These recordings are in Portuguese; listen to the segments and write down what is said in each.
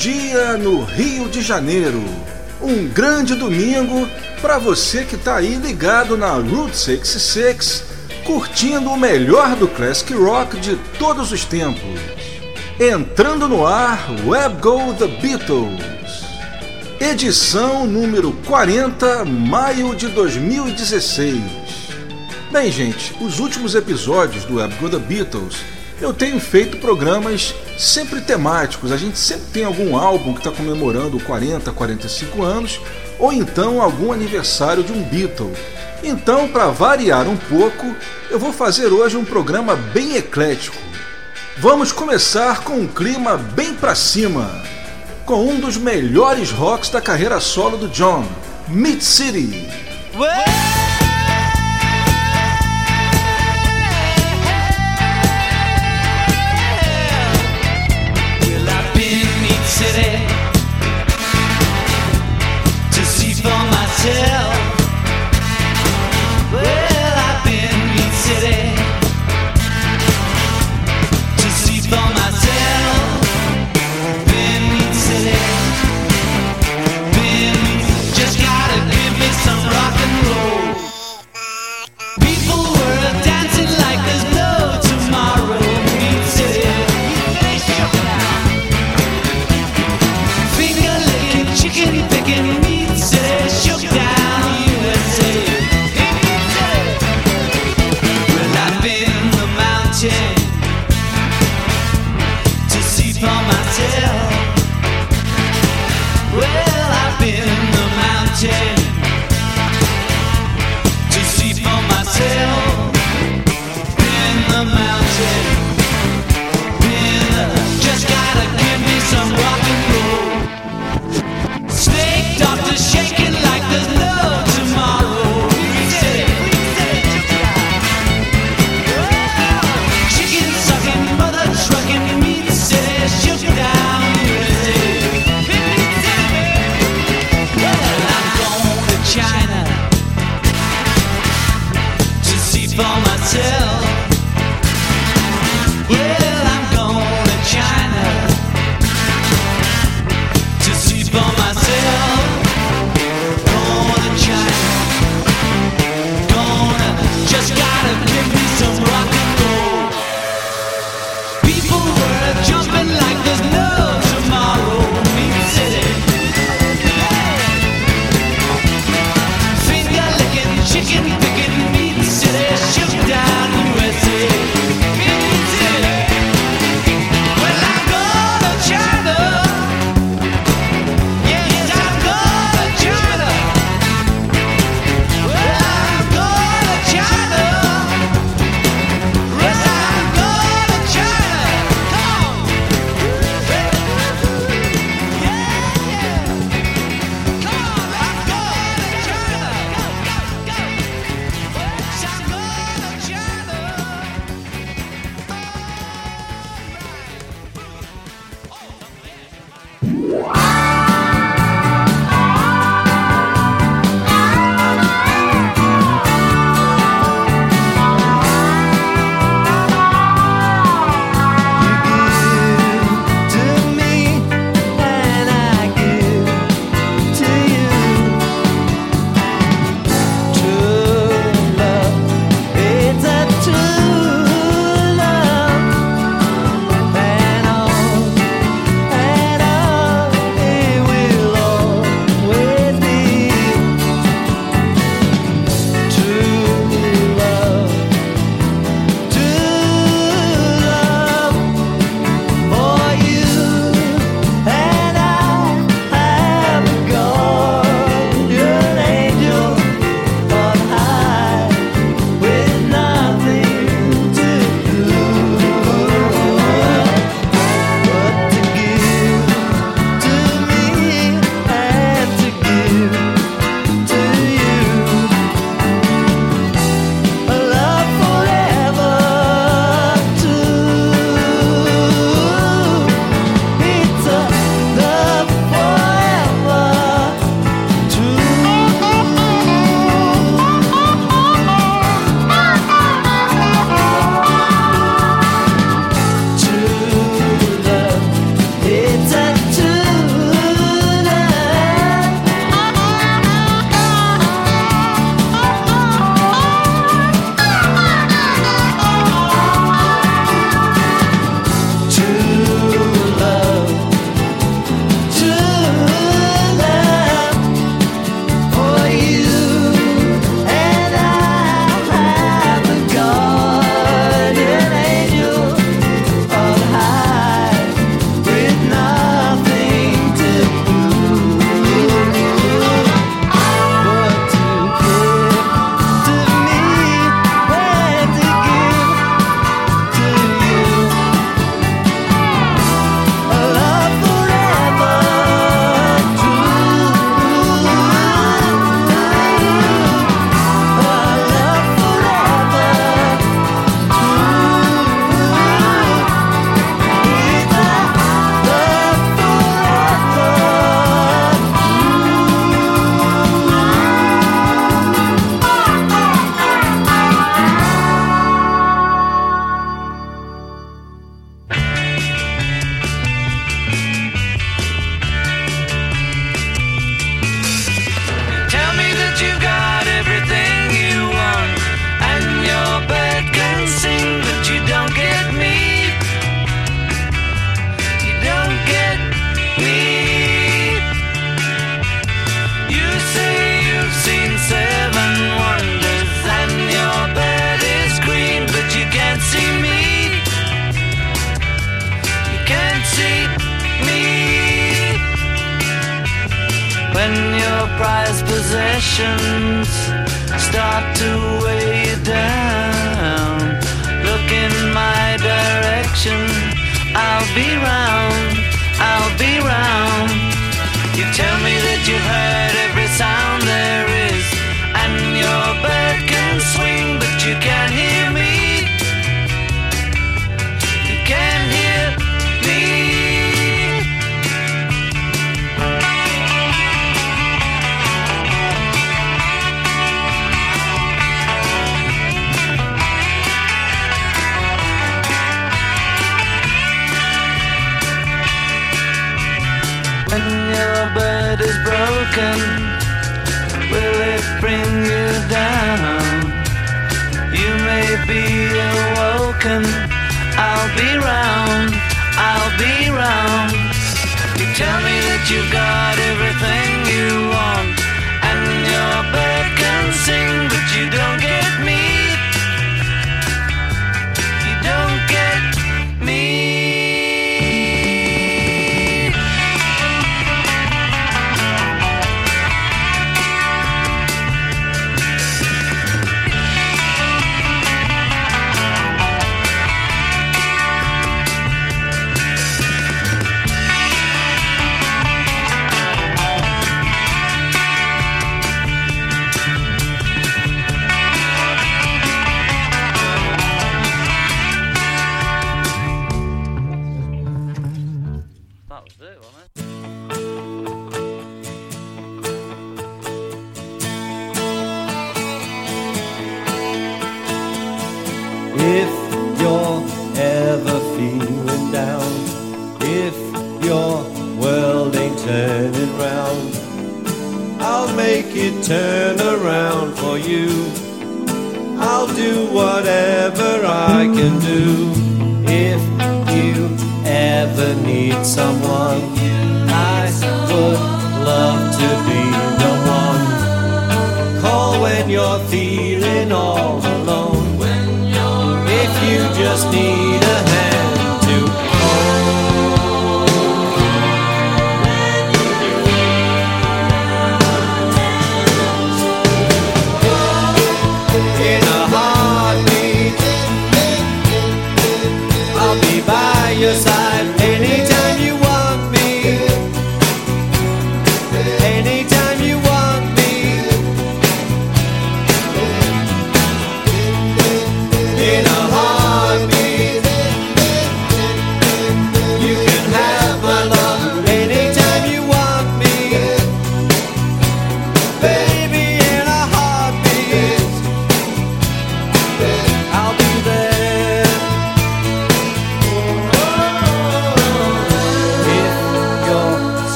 meio-dia no Rio de Janeiro. Um grande domingo para você que está aí ligado na Route 66, curtindo o melhor do classic rock de todos os tempos. Entrando no ar, Web Go The Beatles. Edição número 40, maio de 2016. Bem, gente, os últimos episódios do Web Go The Beatles eu tenho feito programas sempre temáticos. A gente sempre tem algum álbum que está comemorando 40, 45 anos, ou então algum aniversário de um Beatle. Então, para variar um pouco, eu vou fazer hoje um programa bem eclético. Vamos começar com um clima bem para cima, com um dos melhores rocks da carreira solo do John, Mid City. city to see for myself.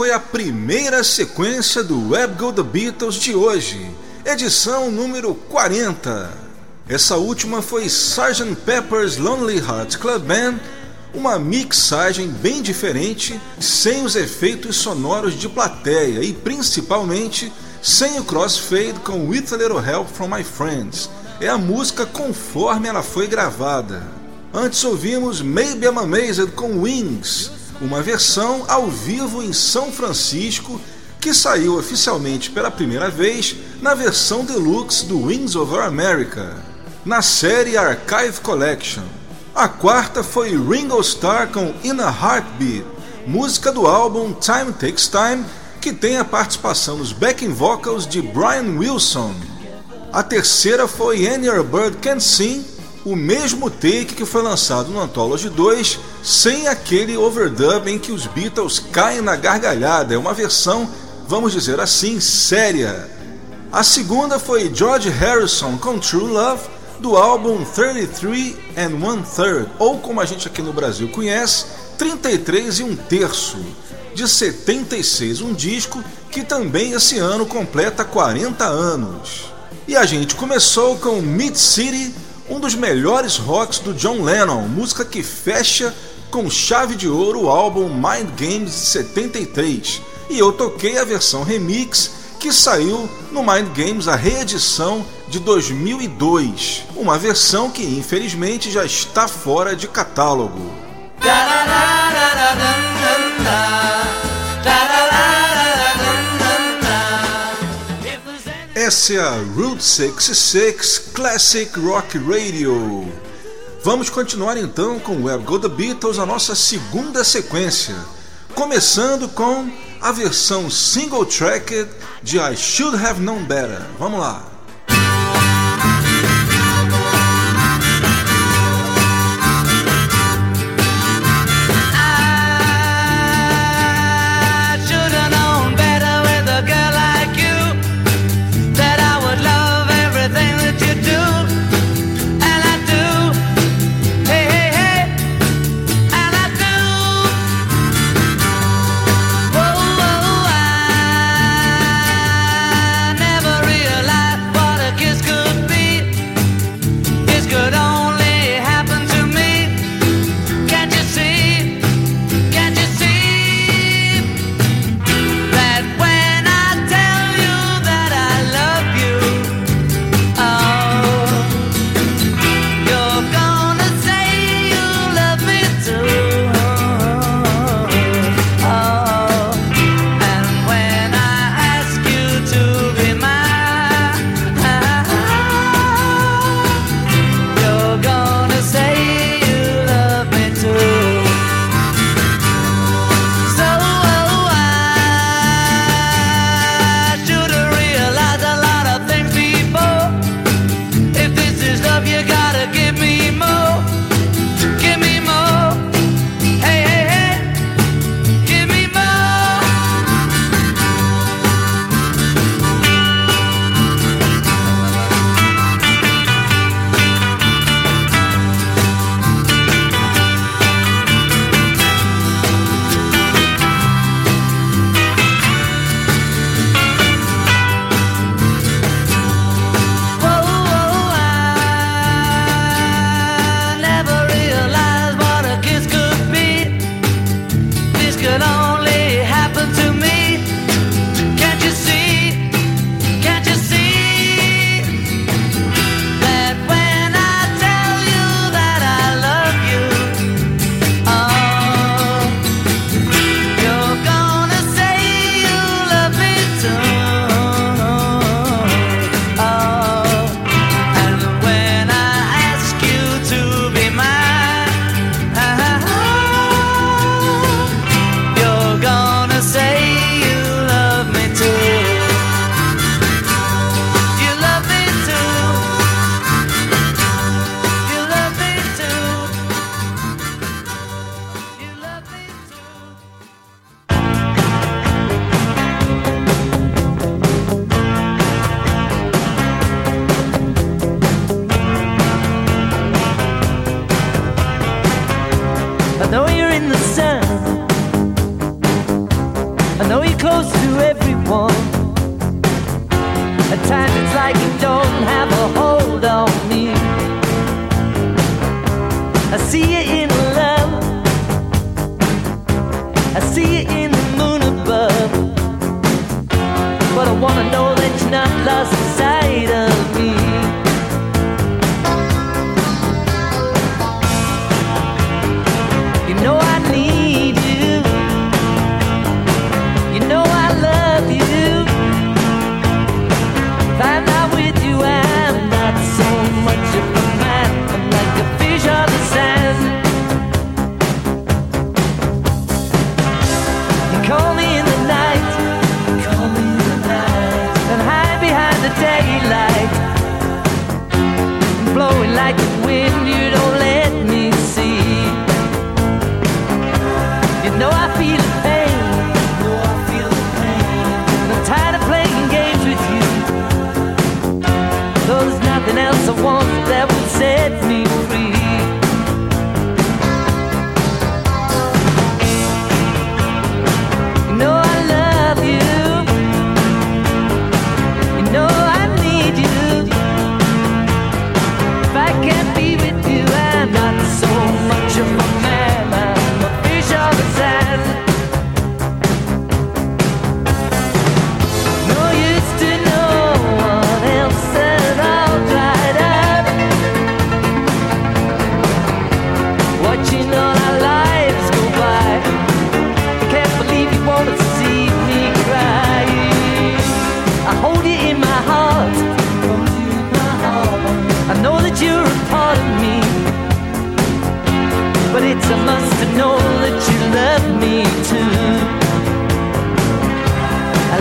Foi a primeira sequência do Web Go The Beatles de hoje, edição número 40. Essa última foi Sgt. Pepper's Lonely Hearts Club Band, uma mixagem bem diferente, sem os efeitos sonoros de plateia e principalmente sem o crossfade com With a Little Help from My Friends. É a música conforme ela foi gravada. Antes ouvimos Maybe I'm Amazed com Wings, uma versão ao vivo em São Francisco que saiu oficialmente pela primeira vez na versão deluxe do Wings Over America, na série Archive Collection. A quarta foi Ringo Starr com In a Heartbeat, música do álbum Time Takes Time, que tem a participação nos backing vocals de Brian Wilson. A terceira foi Any Bird Can Sing, o mesmo take que foi lançado no Anthology 2, sem aquele overdub em que os Beatles caem na gargalhada, é uma versão, vamos dizer assim, séria. A segunda foi George Harrison com True Love, do álbum 33 and One Third, ou como a gente aqui no Brasil conhece, 33 e um terço, de 76, um disco que também esse ano completa 40 anos. E a gente começou com Mid City, um dos melhores rocks do John Lennon, música que fecha com chave de ouro o álbum Mind Games de 73. E eu toquei a versão remix que saiu no Mind Games, a reedição de 2002. Uma versão que infelizmente já está fora de catálogo. Essa é a Route 66 Classic Rock Radio. Vamos continuar então com Web Go The Beatles, a nossa segunda sequência, começando com a versão single tracked de I Should Have Known Better. Vamos lá.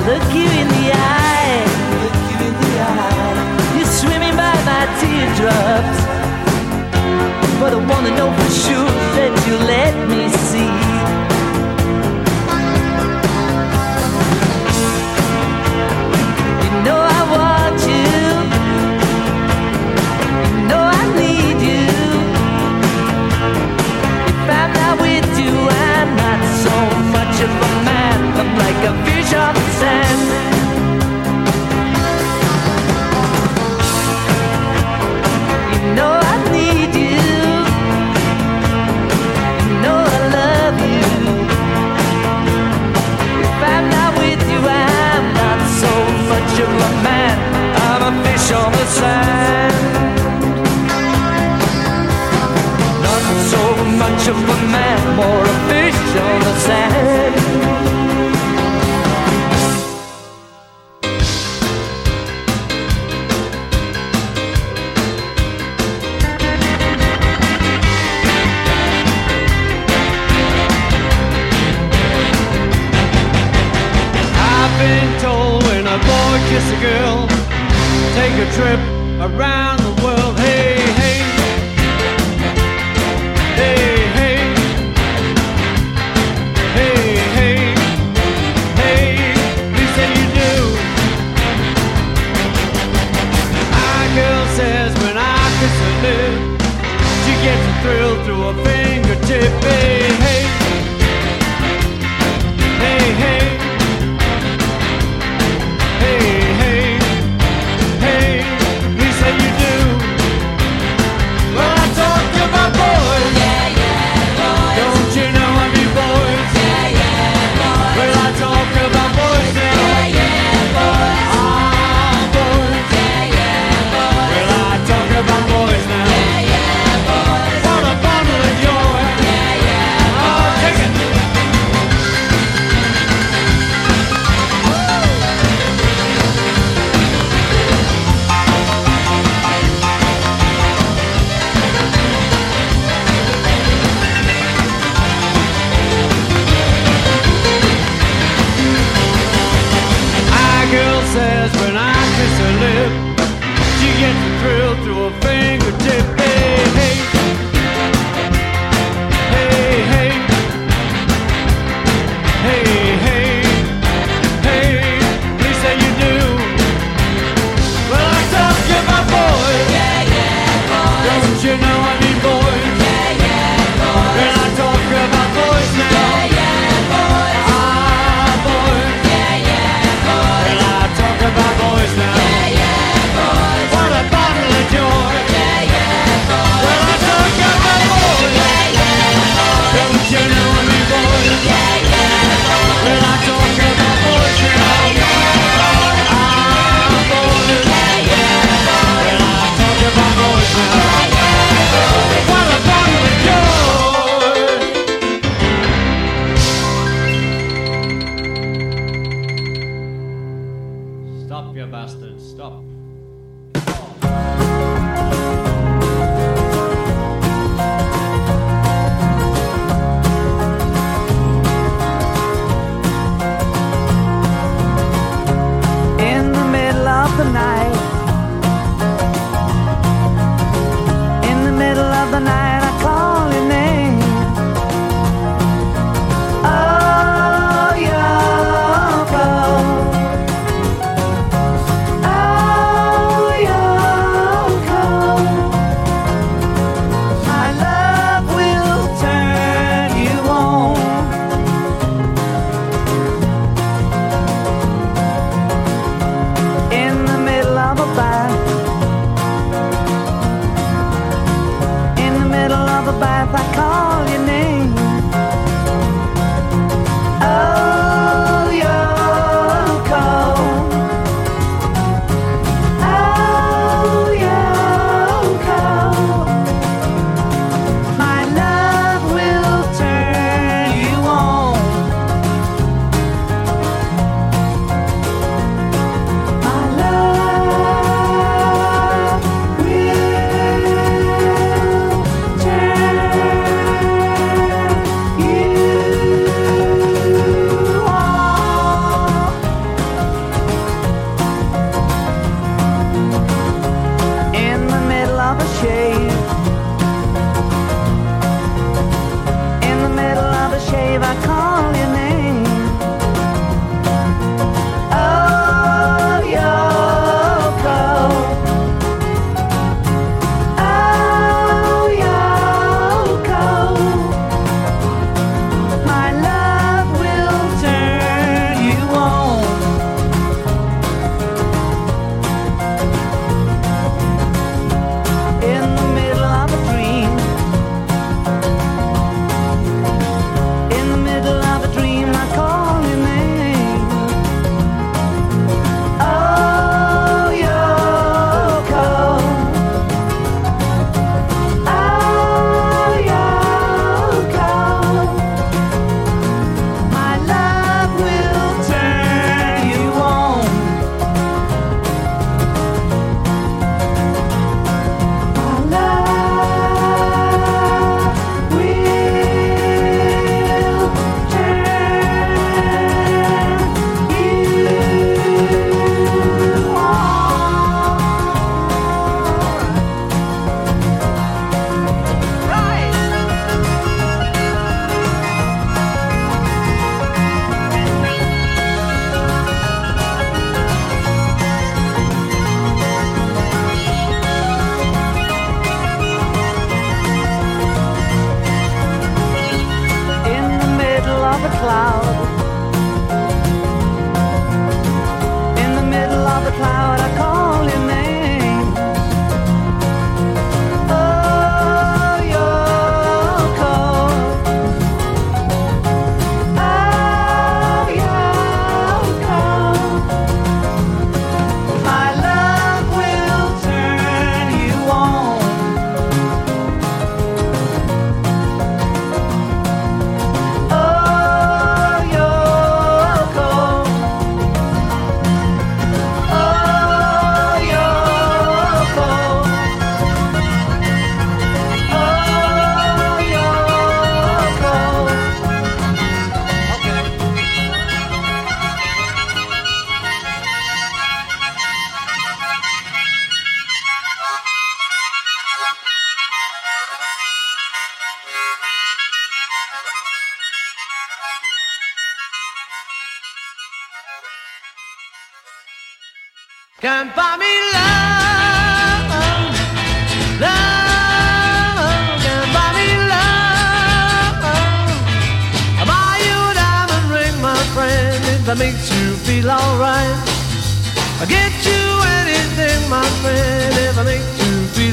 look you in the eye. Look you in the eye. You're swimming by my teardrops, but I wanna know for sure that you let me see. fisherman or a fish on the sand. kiss a girl, take a trip around. drilled to a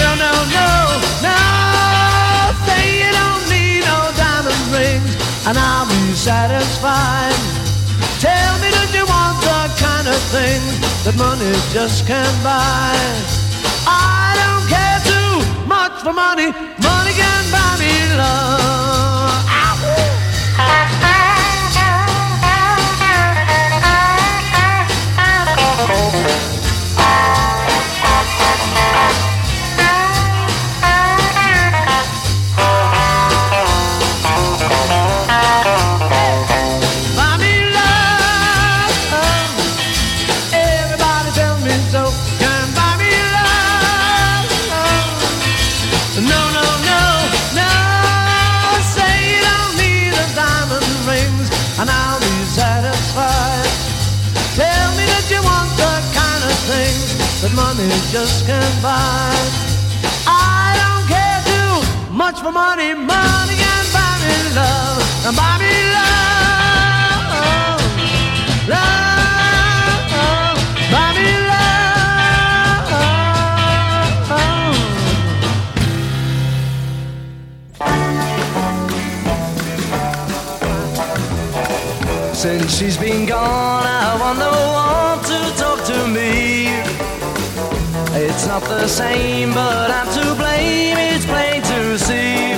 No, no, no, no. Say you don't need no diamond rings, and I'll be satisfied. Tell me, that you want the kind of thing that money just can't buy? I don't care too much for money. Money can buy me love. That just can't buy. I don't care too much for money. Money can buy me love. And buy me love. Love. Buy me love. Since she's been gone, I wonder no not the same, but I'm to blame. It's plain to see.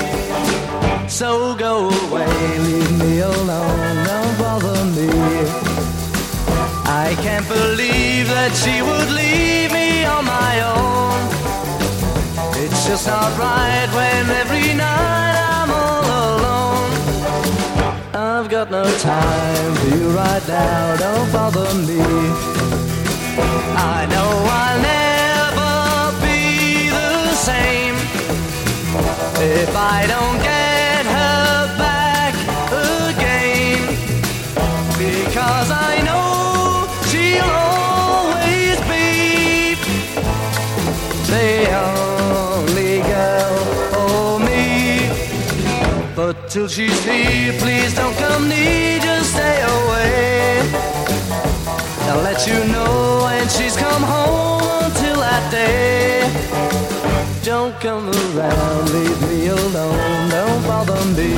So go away, leave me alone, don't bother me. I can't believe that she would leave me on my own. It's just not right when every night I'm all alone. I've got no time for you right now, don't bother me. I know I'll never if I don't get her back again. Because I know she'll always be the only girl for me. But till she's here, please don't come near, just stay away. I'll let you know when she's come home until that day. Don't come around, leave me alone, don't bother me.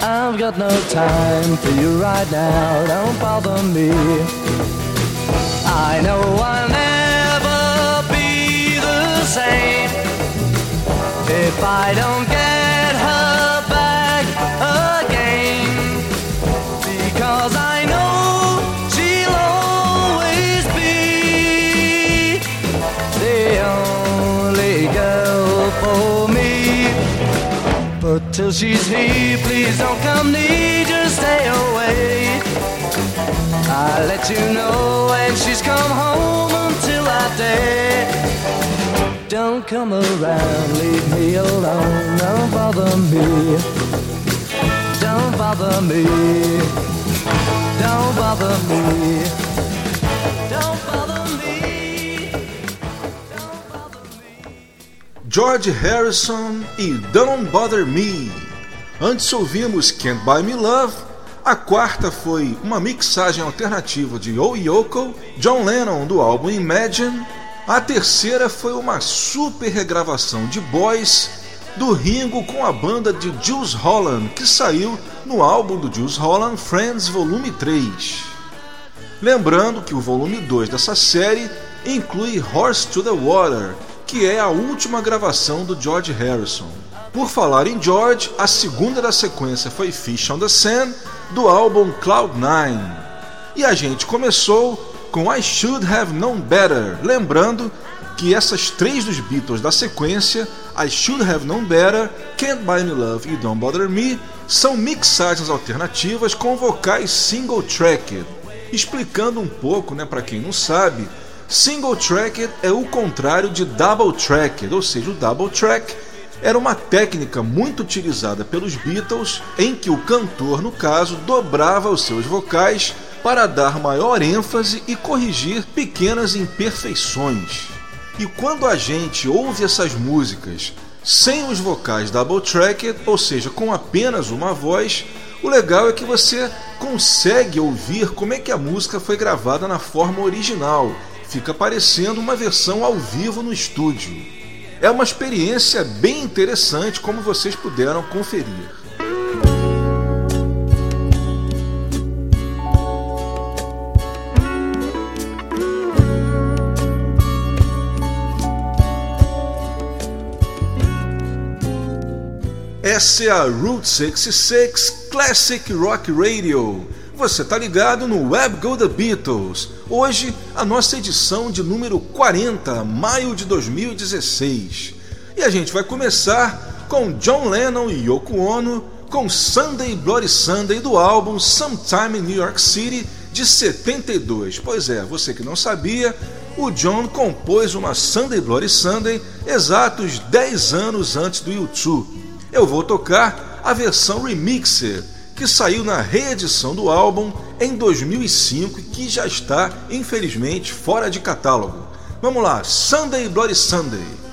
I've got no time for you right now, don't bother me. I know I'll never be the same if I don't get But till she's here, please don't come near, just stay away. I'll let you know when she's come home until that day. Don't come around, leave me alone, don't bother me. Don't bother me. Don't bother me. George Harrison e Don't Bother Me. Antes ouvimos Can't Buy Me Love. A quarta foi uma mixagem alternativa de Oh Yoko, John Lennon do álbum Imagine. A terceira foi uma super regravação de Boys do Ringo com a banda de Jules Holland, que saiu no álbum do Jules Holland Friends Volume 3. Lembrando que o volume 2 dessa série inclui Horse to the Water, que é a última gravação do George Harrison. Por falar em George, a segunda da sequência foi Fish on the Sand, do álbum Cloud9. E a gente começou com I Should Have Known Better, lembrando que essas três dos Beatles da sequência, I Should Have Known Better, Can't Buy Me Love e Don't Bother Me, são mixagens alternativas com vocais single tracked. Explicando um pouco, né, para quem não sabe, single tracked é o contrário de double tracked, ou seja, o double track era uma técnica muito utilizada pelos Beatles em que o cantor, no caso, dobrava os seus vocais para dar maior ênfase e corrigir pequenas imperfeições. E quando a gente ouve essas músicas sem os vocais double tracked, ou seja, com apenas uma voz, o legal é que você consegue ouvir como é que a música foi gravada na forma original. Fica parecendo uma versão ao vivo no estúdio. É uma experiência bem interessante, como vocês puderam conferir. Essa é a Route 66 Classic Rock Radio. Você tá ligado no Web Go The Beatles. Hoje, a nossa edição de número 40, maio de 2016. E a gente vai começar com John Lennon e Yoko Ono com Sunday Bloody Sunday do álbum Sometime in New York City de 72. Pois é, você que não sabia, o John compôs uma Sunday Bloody Sunday exatos 10 anos antes do YouTube eu vou tocar a versão remixer que saiu na reedição do álbum em 2005 e que já está, infelizmente, fora de catálogo. Vamos lá, Sunday Bloody Sunday.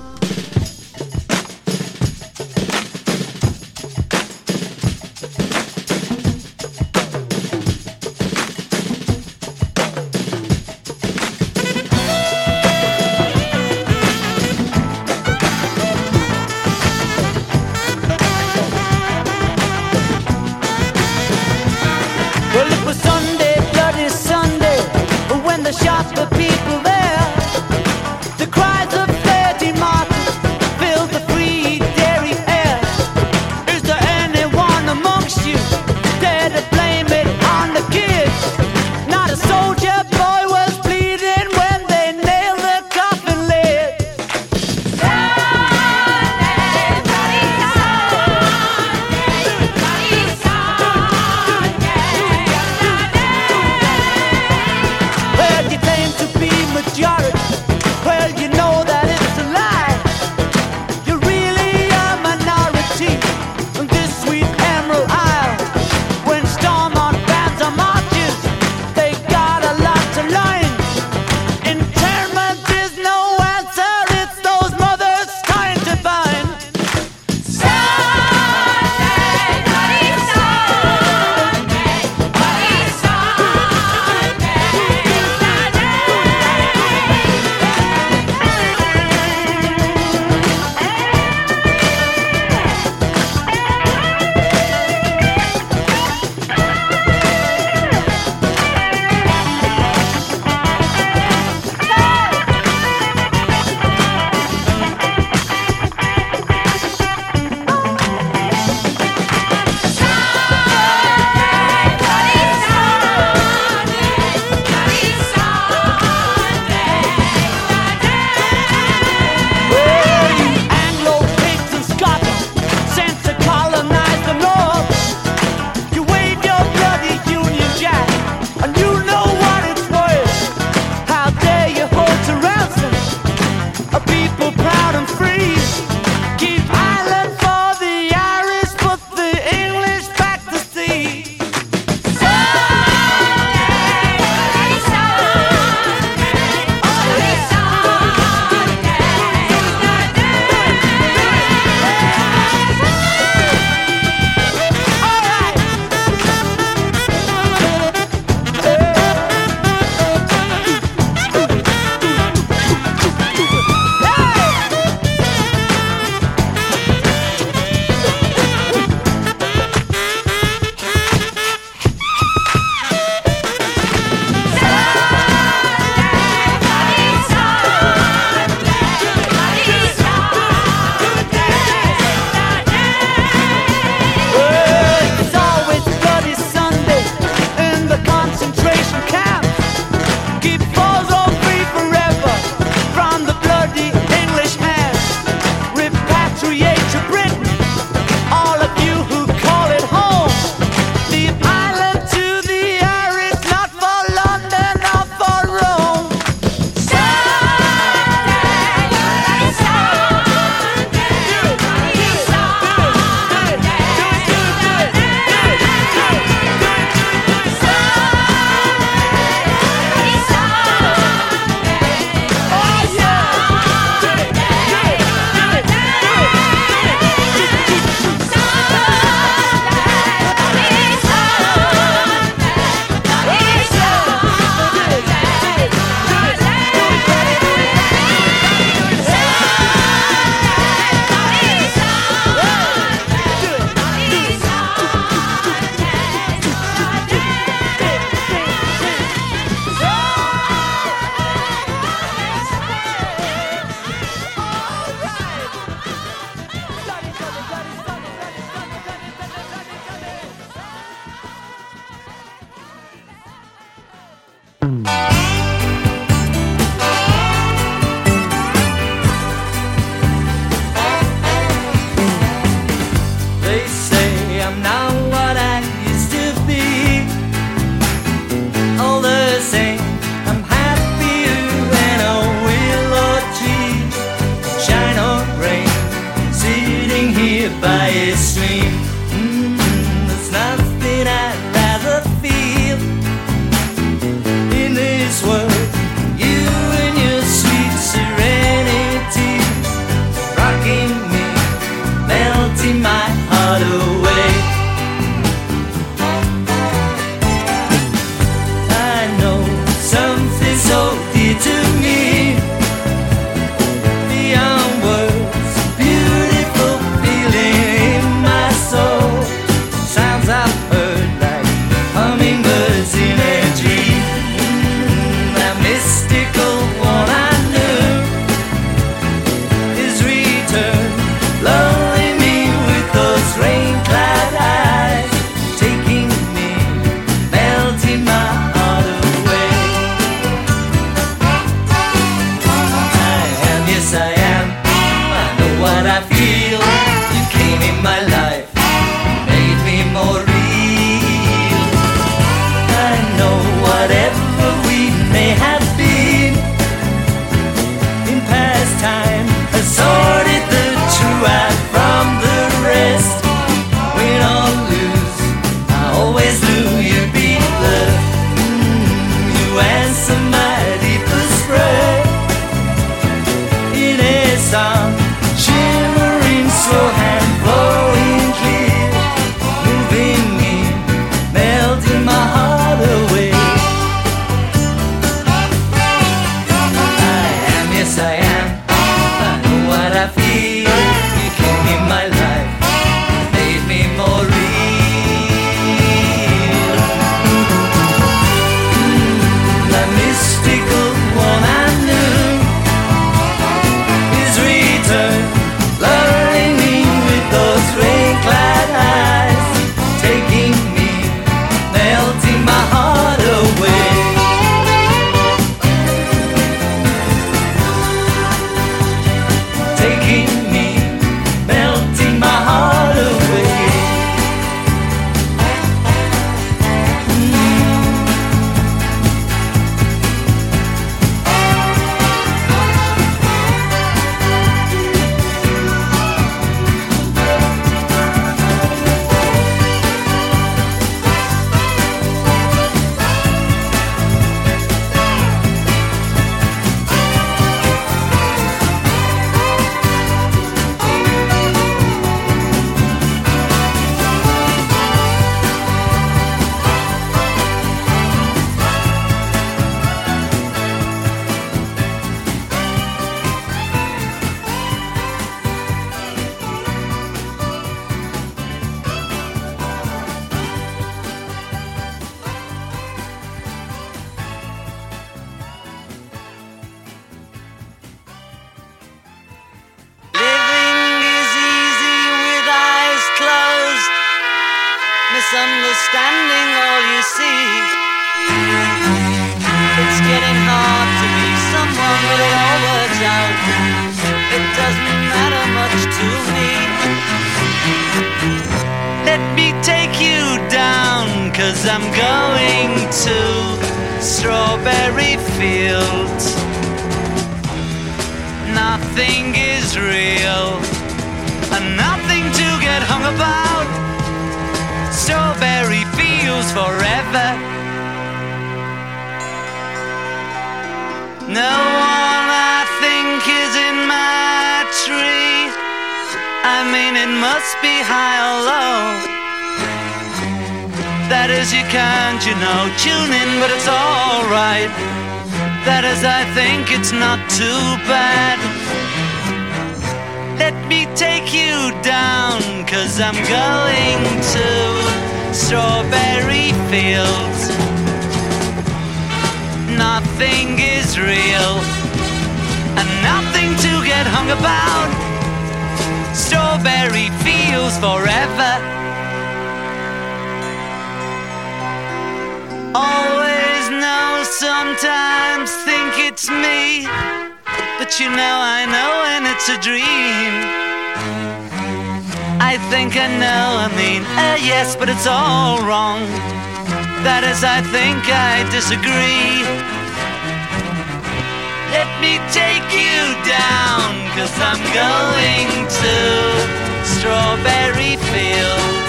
think I disagree. Let me take you down, cause I'm going to Strawberry Field.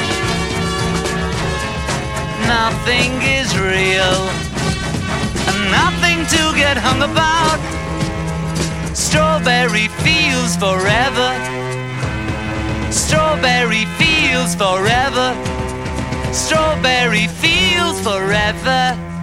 Nothing is real, and nothing to get hung about. Strawberry Fields forever. Strawberry Fields forever strawberry fields forever.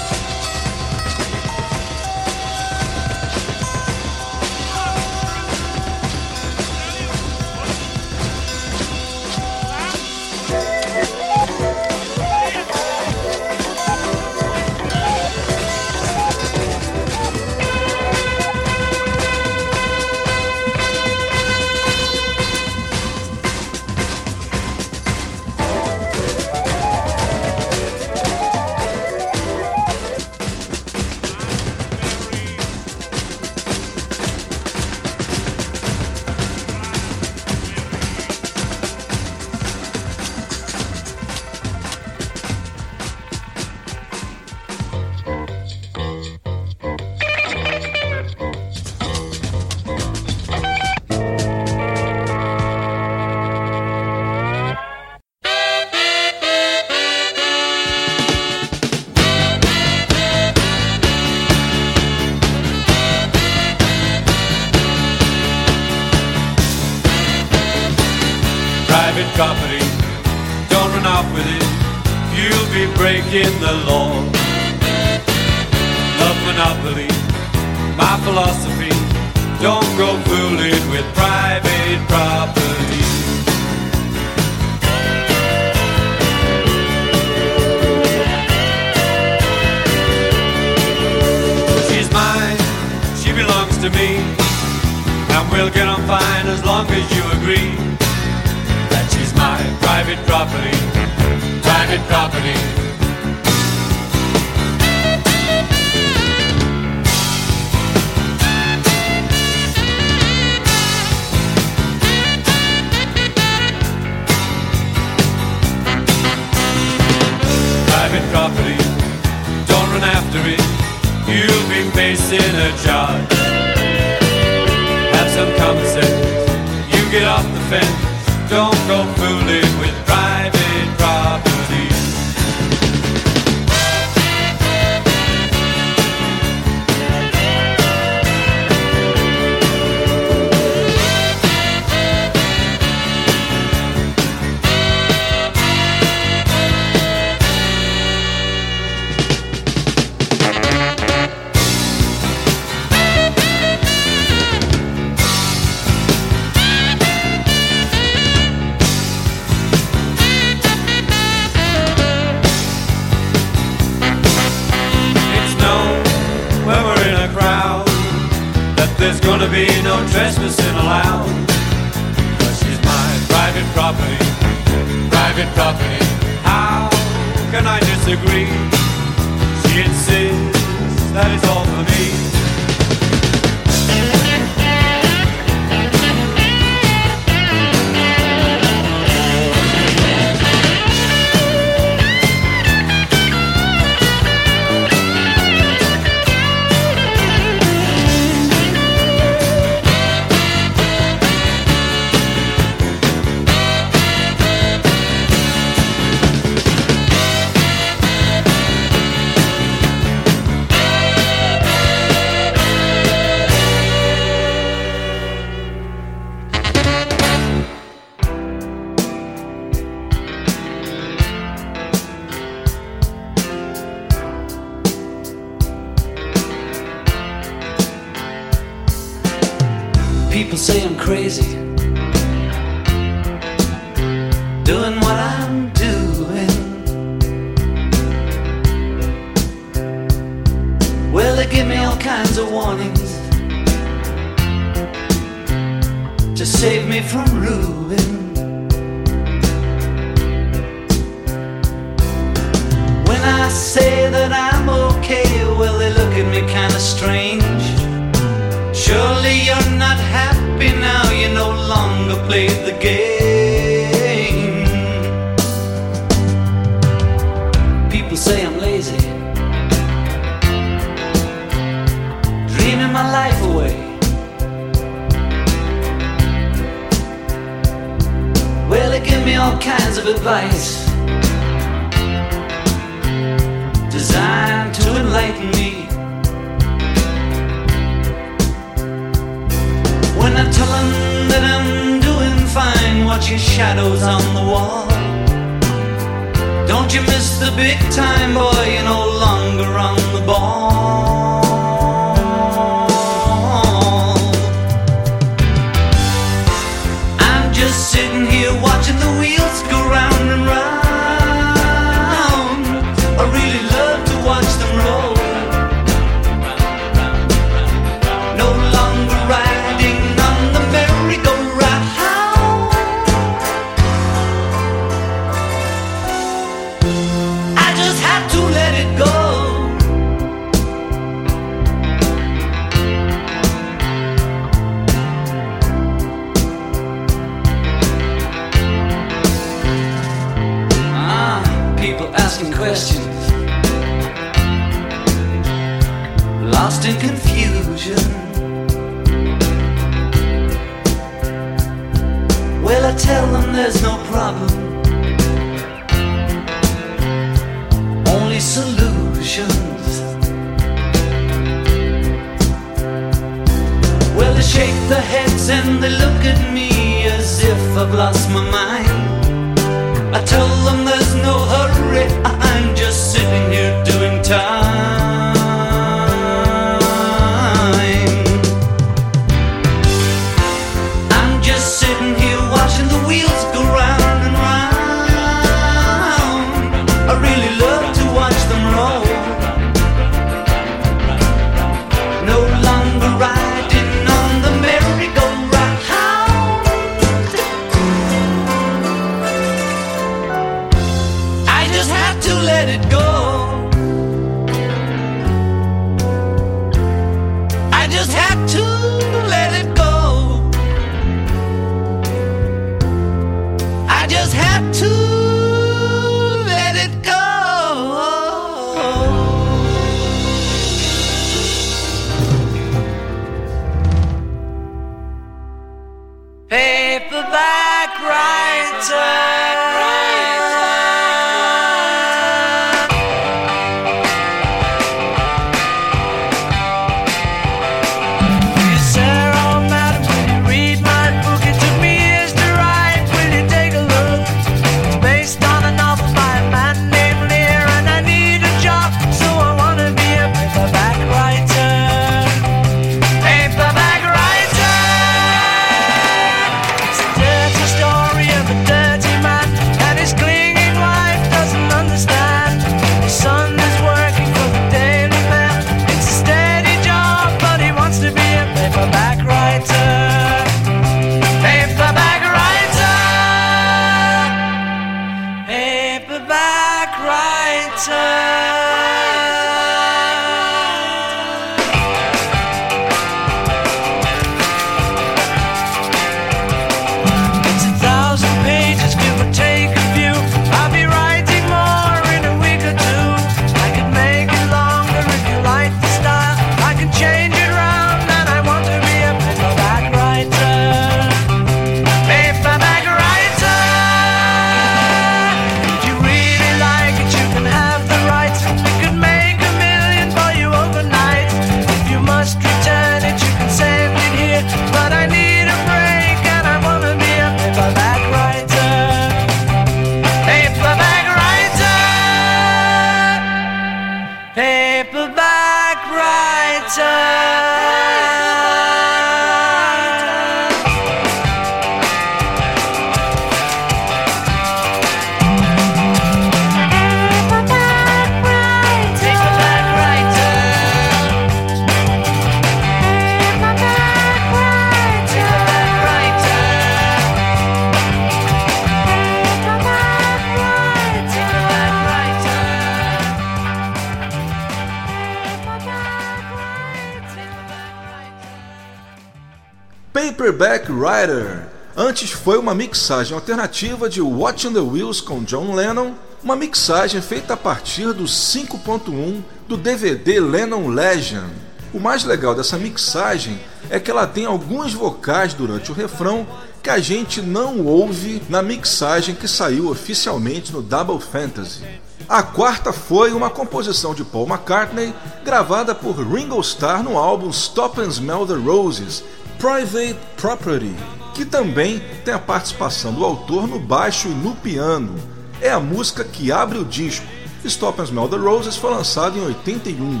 Uma mixagem alternativa de Watching the Wheels com John Lennon, uma mixagem feita a partir do 5.1 do DVD Lennon Legend. O mais legal dessa mixagem é que ela tem alguns vocais durante o refrão que a gente não ouve na mixagem que saiu oficialmente no Double Fantasy. A quarta foi uma composição de Paul McCartney gravada por Ringo Starr no álbum Stop and Smell the Roses, Private Property, que também tem a participação do autor no baixo e no piano. É a música que abre o disco. Stop and Smell the Roses foi lançado em 81.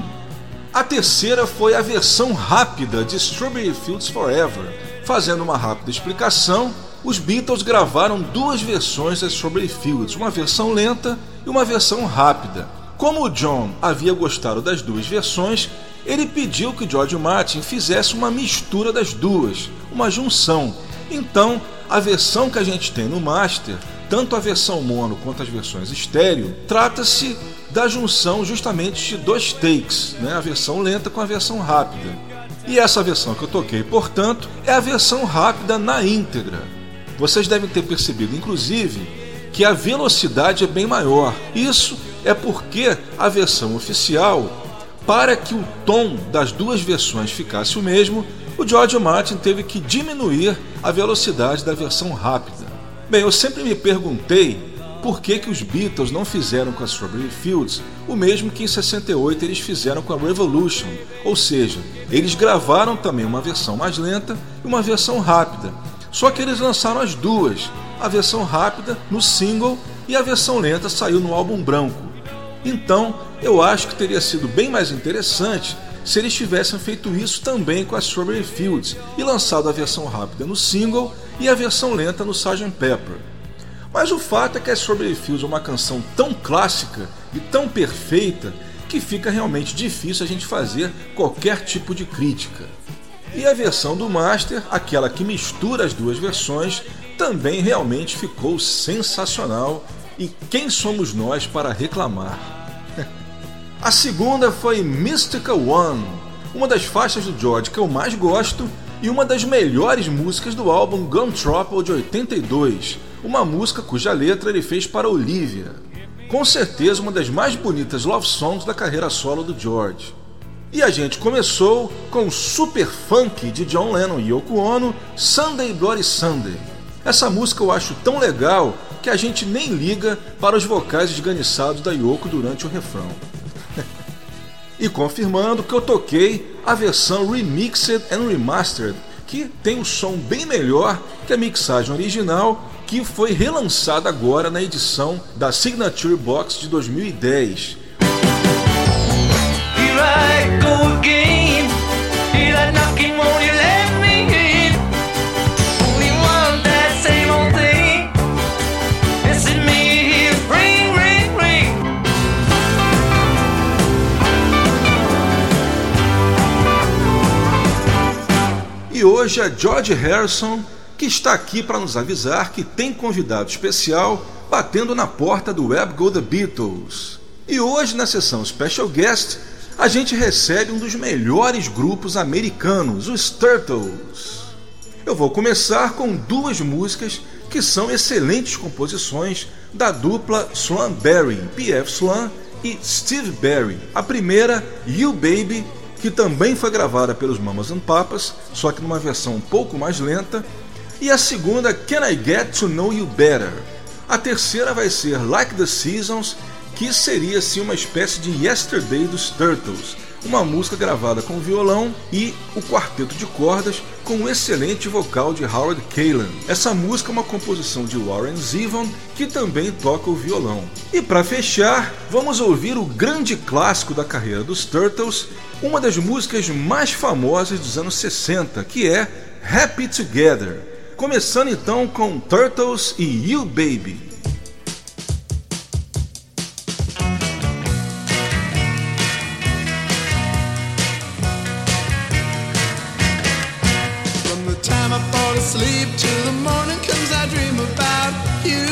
A terceira foi a versão rápida de Strawberry Fields Forever. Fazendo uma rápida explicação, os Beatles gravaram duas versões da Strawberry Fields, uma versão lenta e uma versão rápida. Como o John havia gostado das duas versões, ele pediu que George Martin fizesse uma mistura das duas, uma junção. Então, a versão que a gente tem no master, tanto a versão mono quanto as versões estéreo, trata-se da junção justamente de dois takes, né? a versão lenta com a versão rápida. E essa versão que eu toquei, portanto, é a versão rápida na íntegra. Vocês devem ter percebido, inclusive, que a velocidade é bem maior. Isso é porque a versão oficial, para que o tom das duas versões ficasse o mesmo, o George Martin teve que diminuir a velocidade da versão rápida. Bem, eu sempre me perguntei por que, que os Beatles não fizeram com a Strawberry Fields o mesmo que em 68 eles fizeram com a Revolution, ou seja, eles gravaram também uma versão mais lenta e uma versão rápida. Só que eles lançaram as duas, a versão rápida no single e a versão lenta saiu no álbum branco. Então, eu acho que teria sido bem mais interessante se eles tivessem feito isso também com a Strawberry Fields e lançado a versão rápida no single e a versão lenta no Sgt. Pepper. Mas o fato é que a Strawberry Fields é uma canção tão clássica e tão perfeita que fica realmente difícil a gente fazer qualquer tipo de crítica. E a versão do Master, aquela que mistura as duas versões, também realmente ficou sensacional. E quem somos nós para reclamar? A segunda foi Mystical One, uma das faixas do George que eu mais gosto e uma das melhores músicas do álbum Gun Trouble de 82, uma música cuja letra ele fez para Olivia. Com certeza uma das mais bonitas love songs da carreira solo do George. E a gente começou com super funk de John Lennon e Yoko Ono, Sunday Bloody Sunday. Essa música eu acho tão legal que a gente nem liga para os vocais esganiçados da Yoko durante o refrão. E confirmando que eu toquei a versão Remixed and Remastered, que tem um som bem melhor que a mixagem original, que foi relançada agora na edição da Signature Box de 2010. Hoje é George Harrison, que está aqui para nos avisar que tem convidado especial batendo na porta do Web Go The Beatles. E hoje, na sessão Special Guest, a gente recebe um dos melhores grupos americanos, os Turtles. Eu vou começar com duas músicas que são excelentes composições da dupla Swan Berry, P.F. Swan e Steve Berry. A primeira, You Baby, que também foi gravada pelos Mamas and Papas, só que numa versão um pouco mais lenta, e a segunda, Can I Get to Know You Better. A terceira vai ser Like the Seasons, que seria assim uma espécie de Yesterday dos Turtles, uma música gravada com violão e o quarteto de cordas com o excelente vocal de Howard Kaylan. Essa música é uma composição de Warren Zevon, que também toca o violão. E para fechar, vamos ouvir o grande clássico da carreira dos Turtles, uma das músicas mais famosas dos anos 60, que é Happy Together. Começando então com Turtles e You Baby. Sleep till the morning comes. I dream about you,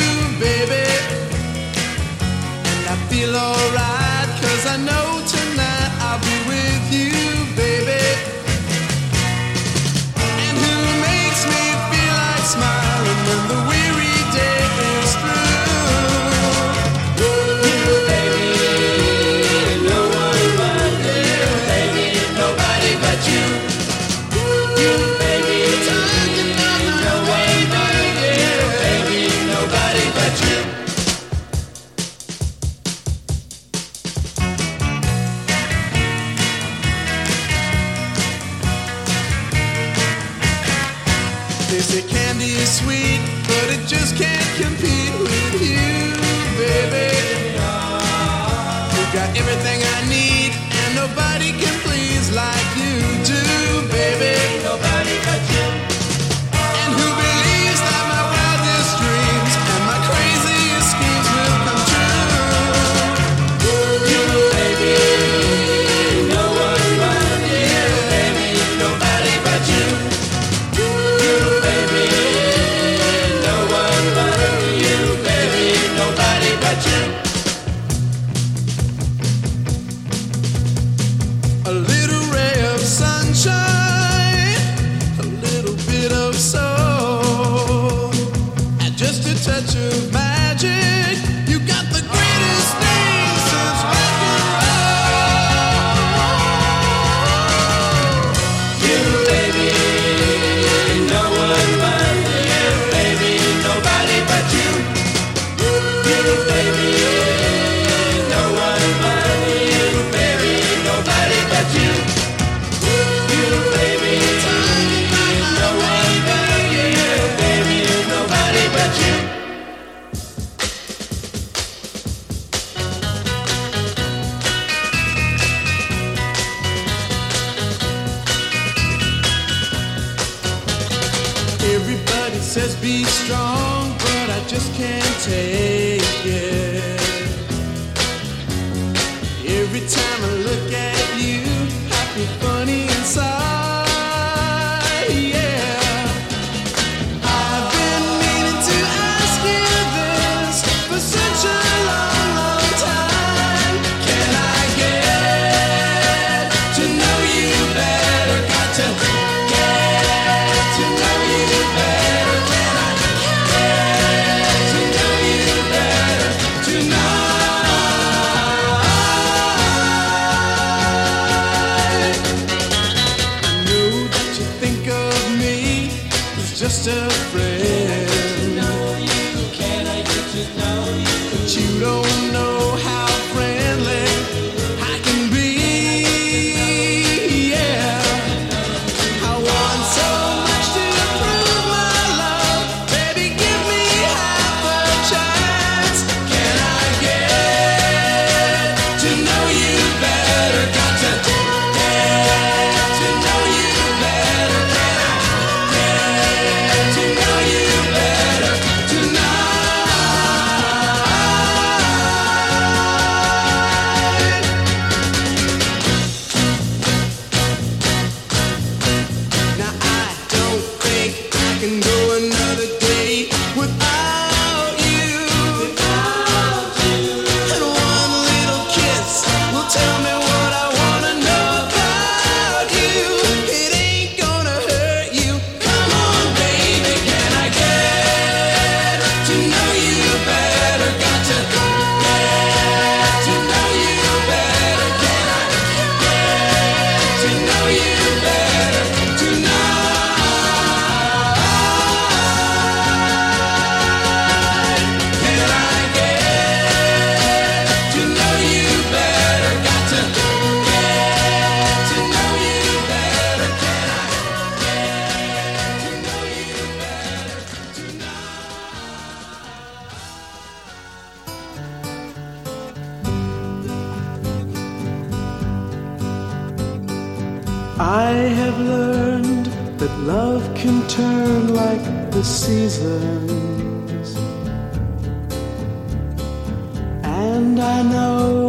And I know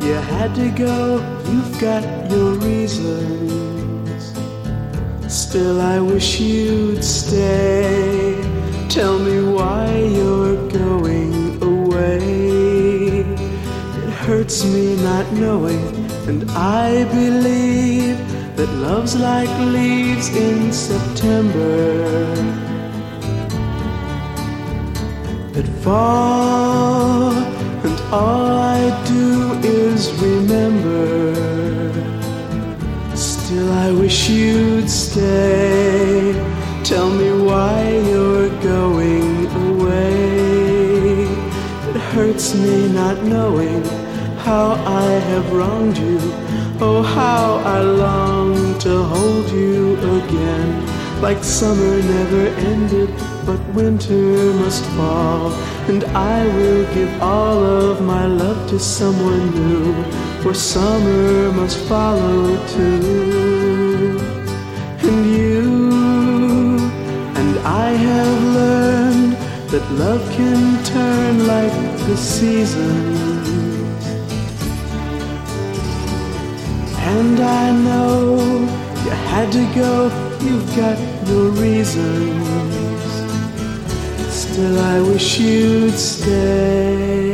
you had to go, you've got your reasons. Still, I wish you'd stay. Tell me why you're going away. It hurts me not knowing, and I believe that love's like leaves in September that fall, and all I do is remember. Still, I wish you'd stay. Tell me why you're going away. It hurts me not knowing how I have wronged you. Oh, how I long to hold you again. Like summer never ended, but winter must fall. And I will give all of my love to someone new. For summer must follow too. And you and I have learned that love can turn like the seasons. And I know you had to go, you've got your reasons. Still, I wish you'd stay.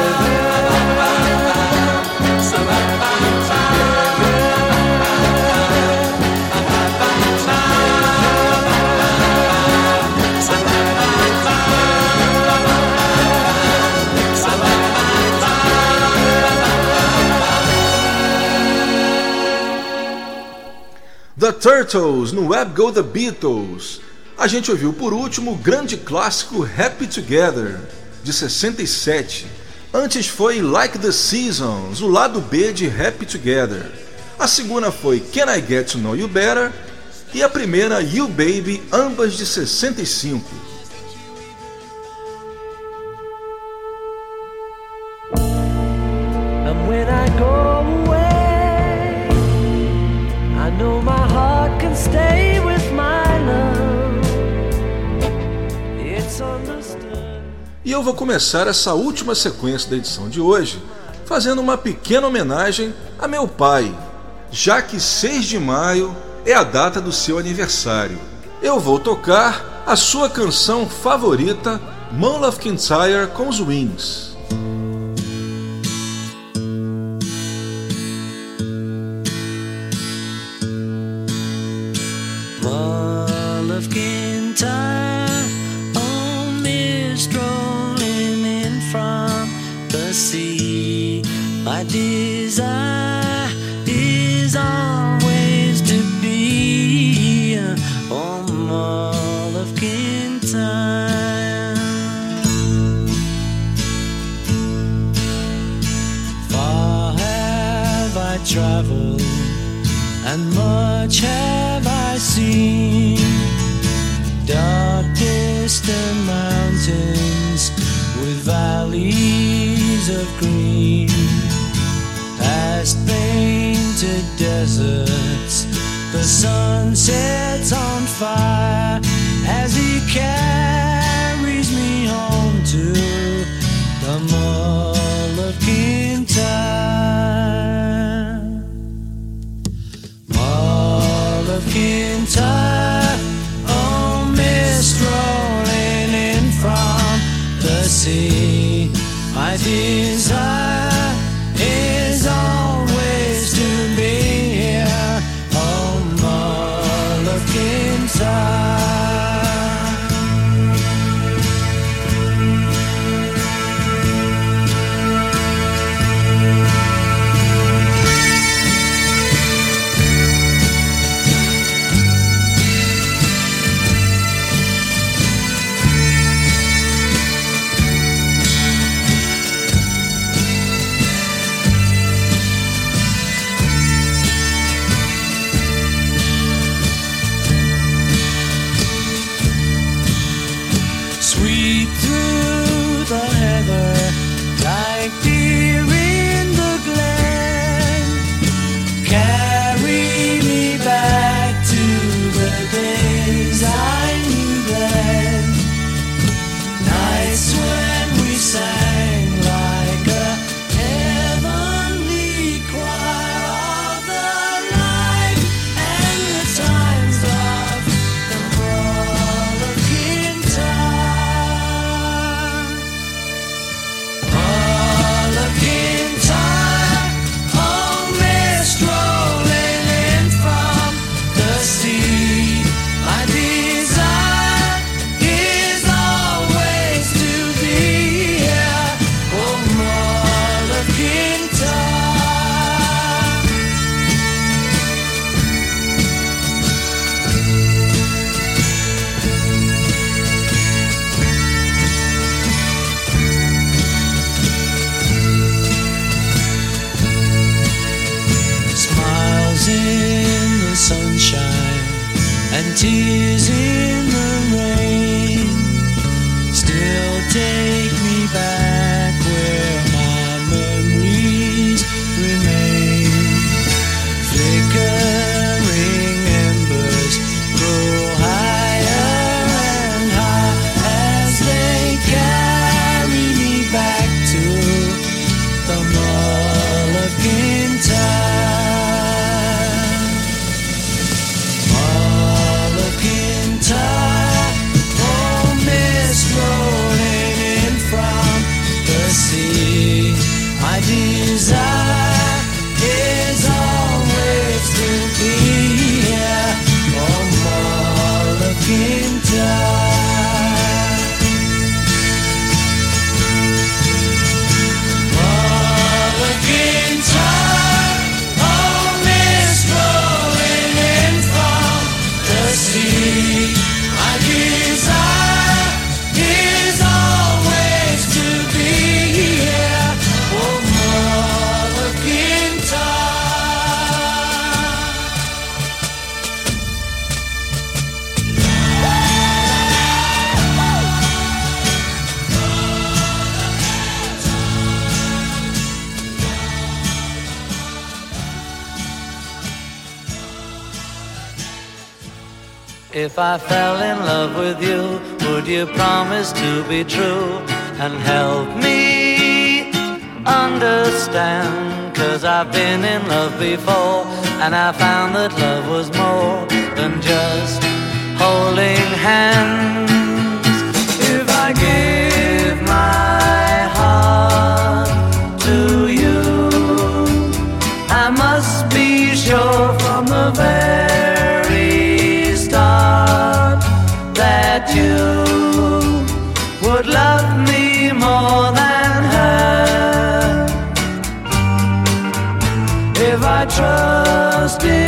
The Turtles no Web Go The Beatles. A gente ouviu por último o grande clássico Happy Together, de 67. Antes foi Like the Seasons, o lado B de Happy Together. A segunda foi Can I Get to Know You Better? E a primeira You Baby, ambas de 65. E eu vou começar essa última sequência da edição de hoje fazendo uma pequena homenagem a meu pai, já que 6 de maio é a data do seu aniversário. Eu vou tocar a sua canção favorita, Mull of Kintyre com os Wings. My desire is always to be on Mull of Kintyre. Far have I traveled and much have I seen. Dark distant mountains sun sets on fire as he carries tears I fell in love with you, would you promise to be true and help me understand? Cause I've been in love before and I found that love was more than just holding hands. If I give my heart to you, I must be sure from the very that you would love me more than her if I trusted.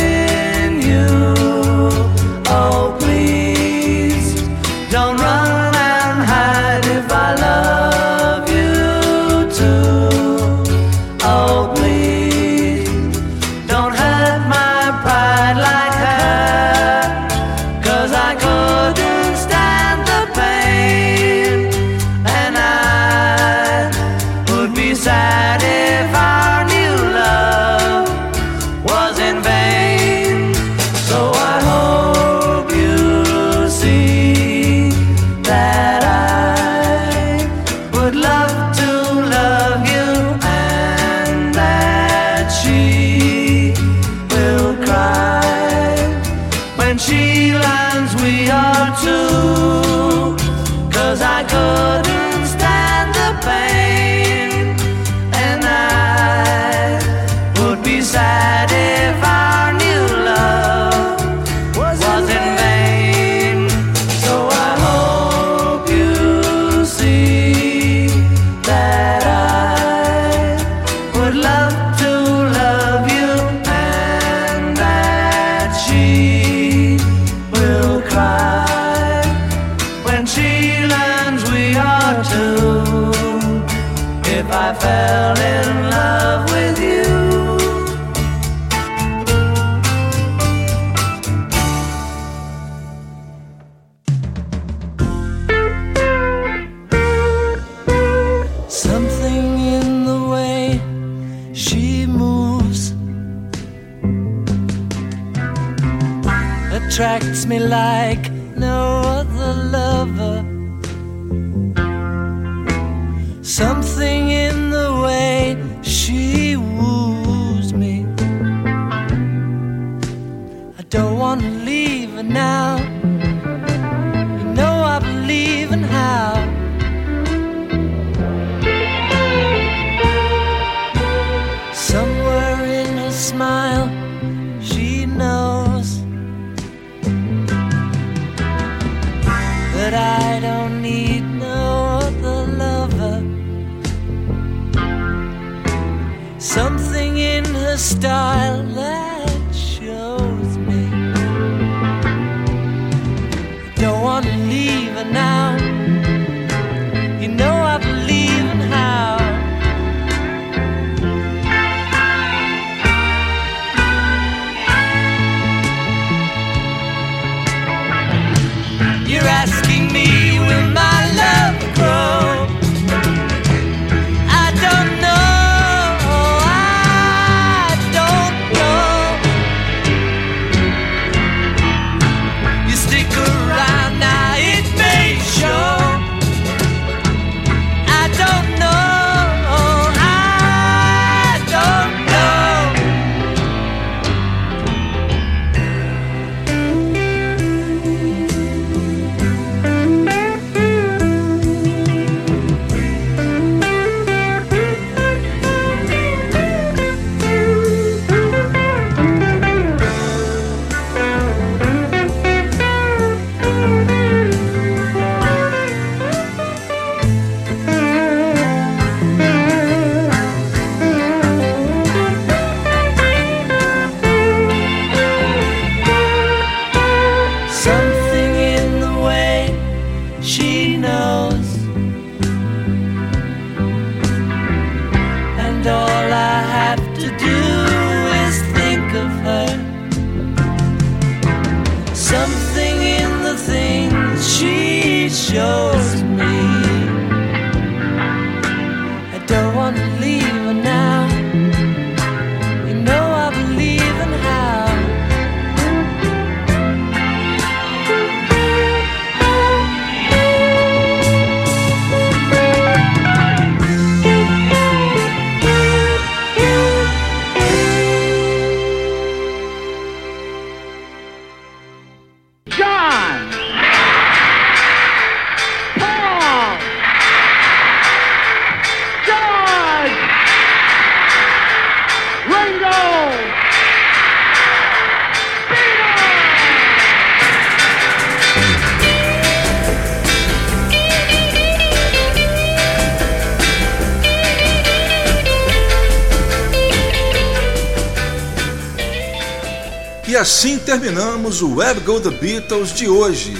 Assim terminamos o Web Go The Beatles de hoje.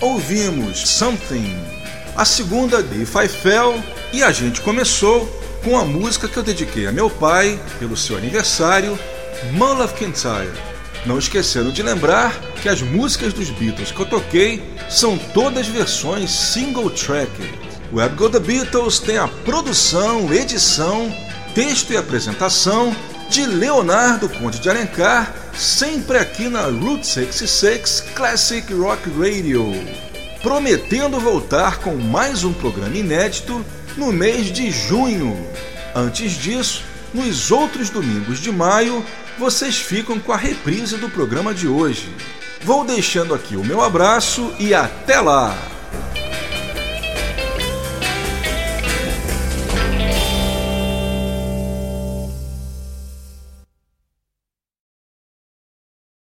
Ouvimos Something, a segunda de If I Fell, e a gente começou com a música que eu dediquei a meu pai pelo seu aniversário, Mull of Kintyre. Não esquecendo de lembrar que as músicas dos Beatles que eu toquei são todas versões single track. O Web Go The Beatles tem a produção, edição, texto e apresentação de Leonardo Conde de Alencar, sempre aqui na Route 66 Classic Rock Radio, prometendo voltar com mais um programa inédito no mês de junho. Antes disso, nos outros domingos de maio, vocês ficam com a reprise do programa de hoje. Vou deixando aqui o meu abraço e até lá!